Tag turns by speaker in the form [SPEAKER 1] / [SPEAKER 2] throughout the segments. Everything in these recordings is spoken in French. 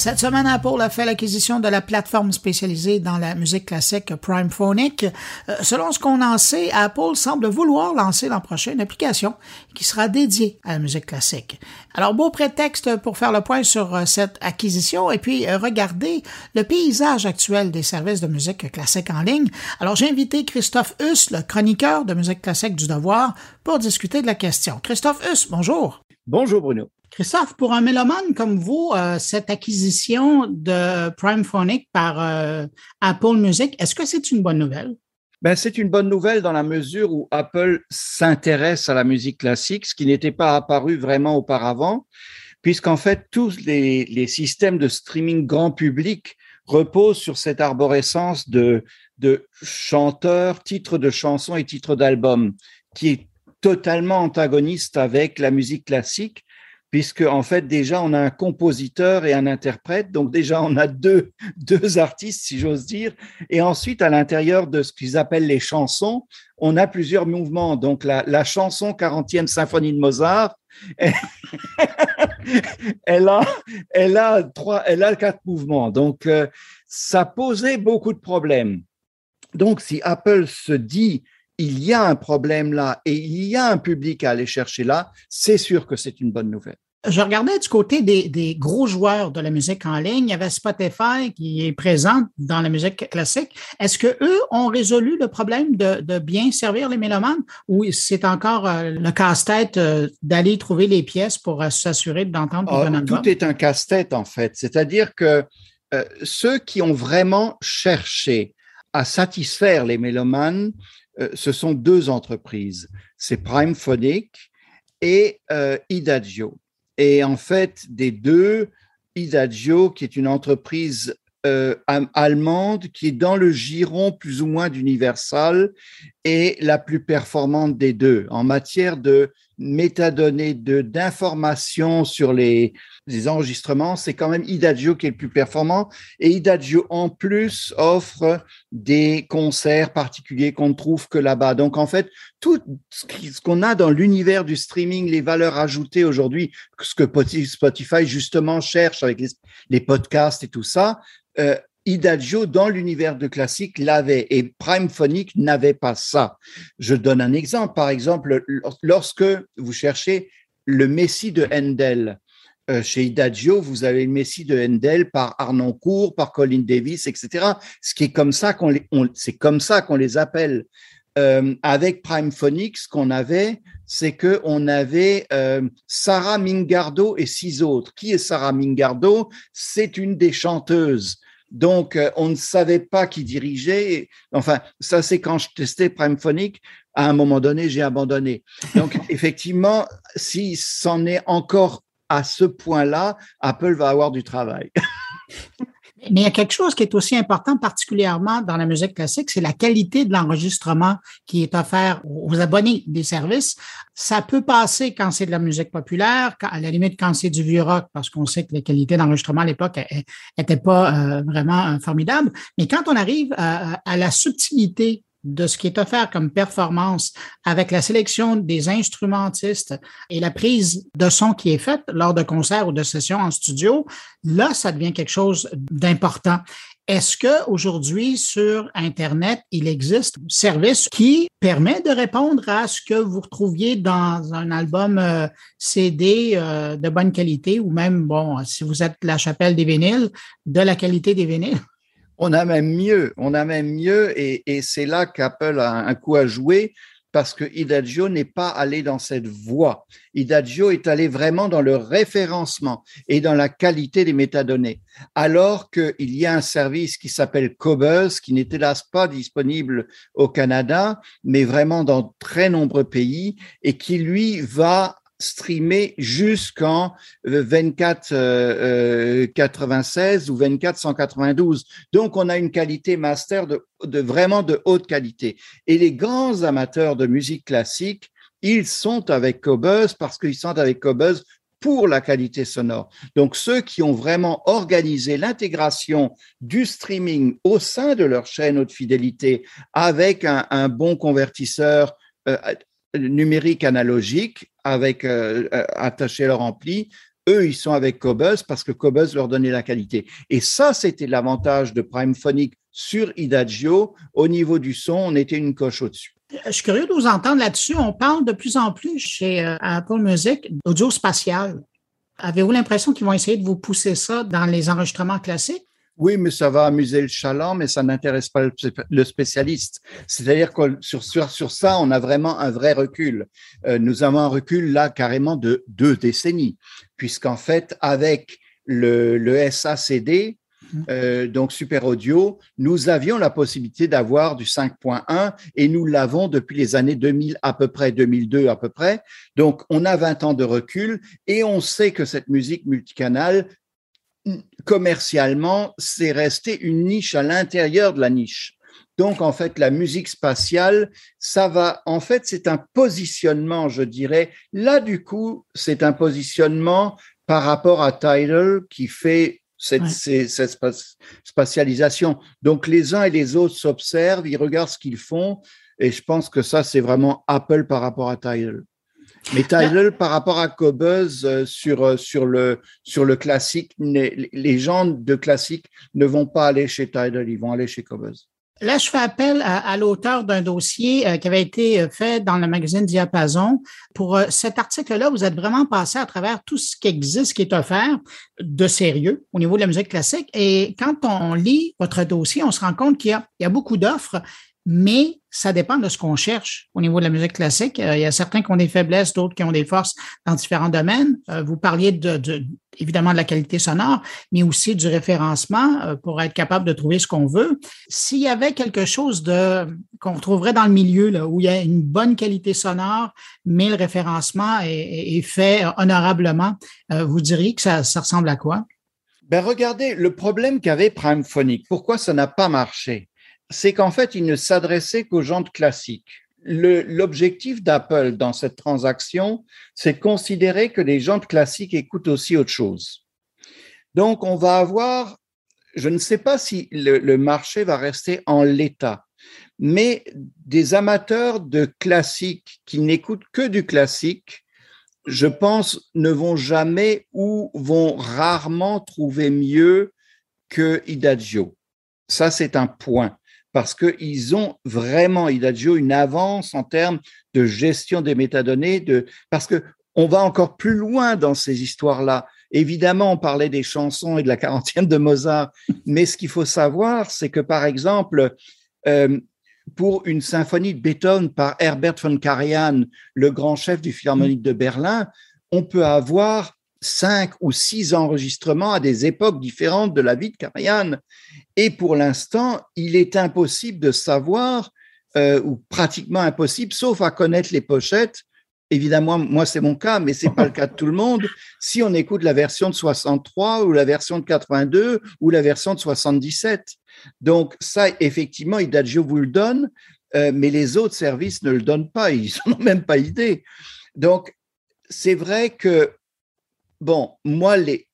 [SPEAKER 1] Cette semaine, Apple a fait l'acquisition de la plateforme spécialisée dans la musique classique PrimePhonic. Euh, selon ce qu'on en sait, Apple semble vouloir lancer l'an prochain une application qui sera dédiée à la musique classique. Alors, beau prétexte pour faire le point sur euh, cette acquisition et puis euh, regarder le paysage actuel des services de musique classique en ligne. Alors, j'ai invité Christophe Huss, le chroniqueur de musique classique du Devoir, pour discuter de la question. Christophe Huss, bonjour.
[SPEAKER 2] Bonjour Bruno.
[SPEAKER 1] Christophe, pour un mélomane comme vous, euh, cette acquisition de PrimePhonic par euh, Apple Music, est-ce que c'est une bonne nouvelle?
[SPEAKER 2] Ben, c'est une bonne nouvelle dans la mesure où Apple s'intéresse à la musique classique, ce qui n'était pas apparu vraiment auparavant, puisqu'en fait, tous les, les, systèmes de streaming grand public reposent sur cette arborescence de, de chanteurs, titres de chansons et titres d'albums, qui est totalement antagoniste avec la musique classique puisque en fait déjà on a un compositeur et un interprète, donc déjà on a deux, deux artistes si j'ose dire, et ensuite à l'intérieur de ce qu'ils appellent les chansons, on a plusieurs mouvements. Donc la, la chanson 40e symphonie de Mozart, elle, a, elle a trois, elle a quatre mouvements. Donc euh, ça posait beaucoup de problèmes. Donc si Apple se dit il y a un problème là et il y a un public à aller chercher là, c'est sûr que c'est une bonne nouvelle.
[SPEAKER 1] Je regardais du côté des, gros joueurs de la musique en ligne. Il y avait Spotify qui est présent dans la musique classique. Est-ce que eux ont résolu le problème de, bien servir les mélomanes ou c'est encore euh, le casse-tête euh, d'aller trouver les pièces pour euh, s'assurer d'entendre
[SPEAKER 2] oh, un Tout est un casse-tête en fait. C'est-à-dire que ceux qui ont vraiment cherché à satisfaire les mélomanes ce sont deux entreprises. C'est Primephonic et euh, Idagio. Et en fait, des deux, Idagio, qui est une entreprise euh, allemande qui est dans le giron plus ou moins d'Universal est la plus performante des deux en matière de métadonnées d'informations sur les, les enregistrements, c'est quand même Idagio qui est le plus performant. Et Idagio, en plus, offre des concerts particuliers qu'on ne trouve que là-bas. Donc, en fait, tout ce qu'on a dans l'univers du streaming, les valeurs ajoutées aujourd'hui, ce que Spotify, justement, cherche avec les, podcasts et tout ça, euh, Idagio, dans l'univers de classique, l'avait et Primephonic n'avait pas ça. Je donne un exemple. Par exemple, lorsque vous cherchez le Messie de Handel, euh, chez Idagio, vous avez le Messie de Handel par Arnoncourt, par Colin Davis, etc. Ce qui est comme ça qu'on les, c'est comme ça qu'on les appelle. Euh, avec Primephonic, ce qu'on avait, c'est que on avait euh, Sarah Mingardo et six autres. Qui est Sarah Mingardo? C'est une des chanteuses donc, euh, on ne savait pas qui dirigeait. Enfin, ça, c'est quand je testais Primephonic. À un moment donné, j'ai abandonné. Donc, effectivement, si c'en est encore à ce point-là, Apple va avoir du travail.
[SPEAKER 1] Mais il y a quelque chose qui est aussi important, particulièrement dans la musique classique, c'est la qualité de l'enregistrement qui est offert aux abonnés des services. Ça peut passer quand c'est de la musique populaire, à la limite quand c'est du vieux rock, parce qu'on sait que la qualité d'enregistrement à l'époque n'était pas euh, vraiment euh, formidable. Mais quand on arrive à, à la subtilité de ce qui est offert comme performance avec la sélection des instrumentistes et la prise de son qui est faite lors de concerts ou de sessions en studio, là, ça devient quelque chose d'important. Est-ce que aujourd'hui sur Internet, il existe un service qui permet de répondre à ce que vous retrouviez dans un album euh, CD euh, de bonne qualité ou même, bon, si vous êtes la chapelle des vinyles, de la qualité des vinyles?
[SPEAKER 2] On a même mieux, on a même mieux, et, c'est là qu'Apple a un coup à jouer parce que Idagio n'est pas allé dans cette voie. Idagio est allé vraiment dans le référencement et dans la qualité des métadonnées. Alors qu'il y a un service qui s'appelle Cobuzz, qui n'est hélas pas disponible au Canada, mais vraiment dans très nombreux pays et qui lui va streamé jusqu'en 2496 euh, euh, ou 2492. Donc, on a une qualité master de, de, vraiment de haute qualité. Et les grands amateurs de musique classique, ils sont avec Cobuzz parce qu'ils sont avec Cobuzz pour la qualité sonore. Donc, ceux qui ont vraiment organisé l'intégration du streaming au sein de leur chaîne haute fidélité avec un, un bon convertisseur euh, numérique analogique avec euh, euh, attaché leur ampli eux, ils sont avec Cobuzz parce que Cobuzz leur donnait la qualité. Et ça, c'était l'avantage de Prime Phonic sur Idagio. Au niveau du son, on était une coche au-dessus.
[SPEAKER 1] Je suis curieux de vous entendre là-dessus. On parle de plus en plus chez euh, Apple Music d'audio spatial. Avez-vous l'impression qu'ils vont essayer de vous pousser ça dans les enregistrements classiques?
[SPEAKER 2] Oui, mais ça va amuser le chaland, mais ça n'intéresse pas le spécialiste. C'est-à-dire que sur, sur, ça, on a vraiment un vrai recul. Euh, nous avons un recul là carrément de deux décennies, puisqu'en fait, avec le, le SACD, mmh. euh, donc Super Audio, nous avions la possibilité d'avoir du 5.1 et nous l'avons depuis les années 2000 à peu près, 2002 à peu près. Donc, on a 20 ans de recul et on sait que cette musique multicanale commercialement, c'est resté une niche à l'intérieur de la niche. Donc, en fait, la musique spatiale, ça va, en fait, c'est un positionnement, je dirais. Là, du coup, c'est un positionnement par rapport à Tidal qui fait cette, cette, spatialisation. Donc, les uns et les autres s'observent, ils regardent ce qu'ils font. Et je pense que ça, c'est vraiment Apple par rapport à Tidal. Mais Tidal, par rapport à Cobuzz euh, sur, euh, sur, le, sur le classique, les gens de classique ne vont pas aller chez Tidal, ils vont aller chez Cobuzz.
[SPEAKER 1] Là, je fais appel à, l'auteur d'un dossier euh, qui avait été fait dans le magazine Diapason. Pour cet article-là, vous êtes vraiment passé à travers tout ce qui existe, qui est offert de sérieux au niveau de la musique classique. Et quand on lit votre dossier, on se rend compte qu'il y, y a, beaucoup d'offres, mais ça dépend de ce qu'on cherche au niveau de la musique classique. Euh, il y a certains qui ont des faiblesses, d'autres qui ont des forces dans différents domaines. Euh, vous parliez de, évidemment de la qualité sonore, mais aussi du référencement euh, pour être capable de trouver ce qu'on veut. S'il y avait quelque chose de qu'on trouverait dans le milieu là, où il y a une bonne qualité sonore, mais le référencement est, fait honorablement, vous diriez que ça, ça ressemble à quoi?
[SPEAKER 2] Ben regardez, le problème qu'avait Prime Phonic, pourquoi ça n'a pas marché? C'est qu'en fait, il ne s'adressait qu'aux gens de classique. L'objectif d'Apple dans cette transaction, c'est de considérer que les gens de classique écoutent aussi autre chose. Donc, on va avoir, je ne sais pas si le, marché va rester en l'état, mais des amateurs de classique qui n'écoutent que du classique, je pense, ne vont jamais ou vont rarement trouver mieux que Idagio. Ça, c'est un point parce qu'ils ont vraiment, Idagio, une avance en termes de gestion des métadonnées, de, parce que on va encore plus loin dans ces histoires-là. Évidemment, on parlait des chansons et de la quarantième de Mozart, mais ce qu'il faut savoir, c'est que, par exemple, euh, pour une symphonie de Beethoven par Herbert von Karajan, le grand chef du Philharmonique de Berlin, on peut avoir cinq ou six enregistrements à des époques différentes de la vie de Karajan. Et pour l'instant, il est impossible de savoir, euh, ou pratiquement impossible, sauf à connaître les pochettes. Évidemment, moi, c'est mon cas, mais c'est pas le cas de tout le monde. Si on écoute la version de 63 ou la version de 82 ou la version de 77. Donc, ça, effectivement, Idagio vous le donne, euh, mais les autres services ne le donnent pas. Ils n'en ont même pas idée. Donc, c'est vrai que bon, moi, les,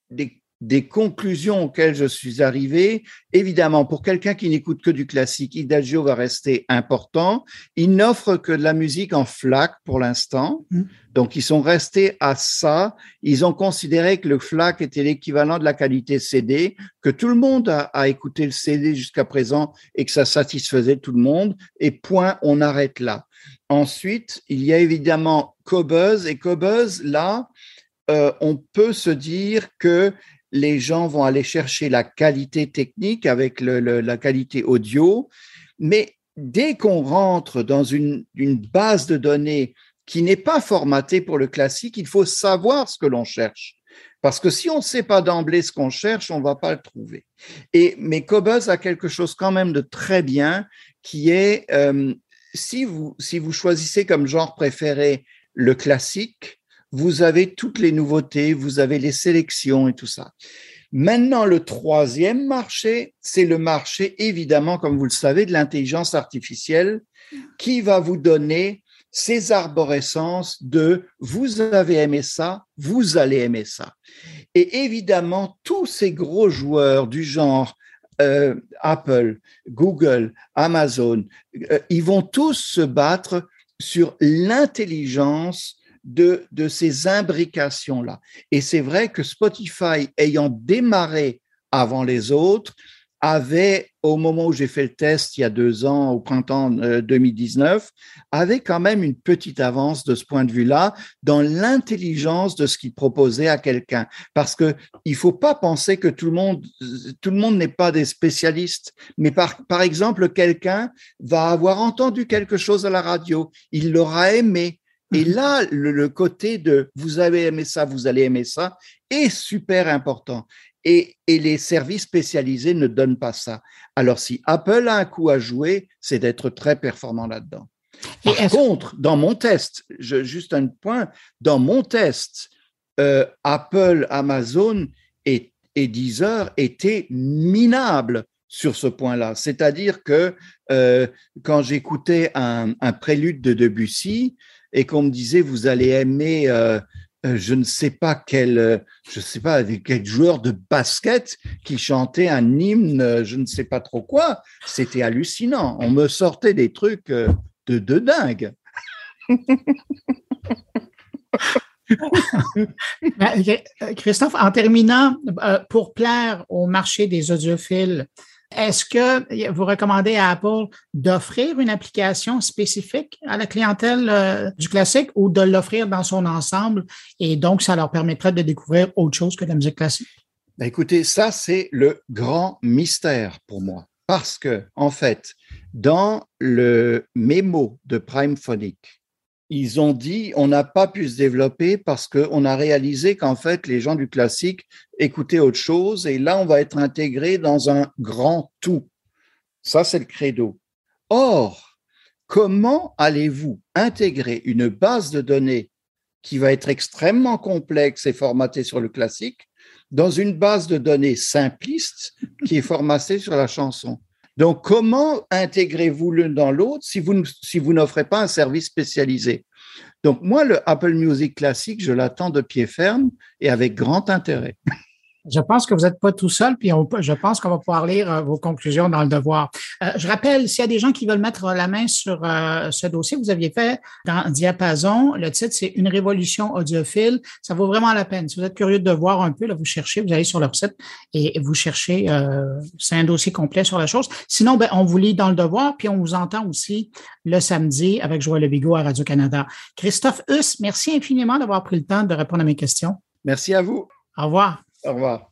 [SPEAKER 2] des conclusions auxquelles je suis arrivé, évidemment, pour quelqu'un qui n'écoute que du classique, Idagio va rester important. Il n'offre que de la musique en FLAC pour l'instant. Mmh. Donc, ils sont restés à ça. Ils ont considéré que le FLAC était l'équivalent de la qualité CD, que tout le monde a, a écouté le CD jusqu'à présent et que ça satisfaisait tout le monde. Et point, on arrête là. Ensuite, il y a évidemment Cobuzz. Et Cobuzz, là, euh, on peut se dire que les gens vont aller chercher la qualité technique avec la qualité audio, mais dès qu'on rentre dans une, base de données qui n'est pas formatée pour le classique, il faut savoir ce que l'on cherche. Parce que si on ne sait pas d'emblée ce qu'on cherche, on ne va pas le trouver. Et, mais Cobuzz a quelque chose quand même de très bien qui est, euh, si, vous, si vous choisissez comme genre préféré le classique, vous avez toutes les nouveautés, vous avez les sélections et tout ça. Maintenant, le troisième marché, c'est le marché, évidemment, comme vous le savez, de l'intelligence artificielle qui va vous donner ces arborescences de vous avez aimé ça, vous allez aimer ça. Et évidemment, tous ces gros joueurs du genre euh, Apple, Google, Amazon, euh, ils vont tous se battre sur l'intelligence de, ces imbrications-là. Et c'est vrai que Spotify, ayant démarré avant les autres, avait, au moment où j'ai fait le test il y a deux ans, au printemps 2019, euh, avait quand même une petite avance de ce point de vue-là dans l'intelligence de ce qu'il proposait à quelqu'un. Parce que il faut pas penser que tout le monde, tout le monde n'est pas des spécialistes. Mais par, par exemple, quelqu'un va avoir entendu quelque chose à la radio, il l'aura aimé. Et là, le, le, côté de vous avez aimé ça, vous allez aimer ça est super important. Et, les services spécialisés ne donnent pas ça. Alors, si Apple a un coup à jouer, c'est d'être très performant là-dedans. Par contre, dans mon test, juste un point, dans mon test, euh, Apple, Amazon et, Deezer étaient minables sur ce point-là. C'est-à-dire que euh, quand j'écoutais un, prélude de Debussy et qu'on me disait vous allez aimer euh, euh, je ne sais pas quel, euh, quel joueur de basket qui chantait un hymne, je ne sais pas trop quoi. C'était hallucinant. On me sortait des trucs de, de dingue.
[SPEAKER 1] Ben, Christophe, en terminant, pour plaire au marché des audiophiles, est-ce que vous recommandez à Apple d'offrir une application spécifique à la clientèle euh, du classique ou de l'offrir dans son ensemble et donc ça leur permettrait de découvrir autre chose que la musique classique?
[SPEAKER 2] Ben, écoutez, ça c'est le grand mystère pour moi parce que en fait, dans le mémo de Prime Phonic, ils ont dit on n'a pas pu se développer parce qu'on a réalisé qu'en fait les gens du classique écoutaient autre chose et là on va être intégré dans un grand tout. Ça c'est le credo. Or, comment allez-vous intégrer une base de données qui va être extrêmement complexe et formatée sur le classique dans une base de données simpliste qui est formatée sur la chanson? Donc, comment intégrez-vous l'un dans l'autre si vous, n'offrez pas un service spécialisé? Donc, moi, le Apple Music classique, je l'attends de pied ferme et avec grand intérêt.
[SPEAKER 1] Je pense que vous n'êtes pas tout seul, puis je pense qu'on va pouvoir lire euh, vos conclusions dans le devoir. Euh, je rappelle, s'il y a des gens qui veulent mettre la main sur euh, ce dossier, vous aviez fait dans Diapason, le titre c'est Une révolution audiophile. Ça vaut vraiment la peine. Si vous êtes curieux de voir un peu, là, vous cherchez, vous allez sur leur site et vous cherchez, c'est un dossier complet sur la chose. Sinon, ben, on vous lit dans le devoir, puis on vous entend aussi le samedi avec Joël Lebigot à Radio-Canada. Christophe Huss, merci infiniment d'avoir pris le temps de répondre à mes questions.
[SPEAKER 2] Merci à vous.
[SPEAKER 1] Au revoir.
[SPEAKER 2] Au revoir.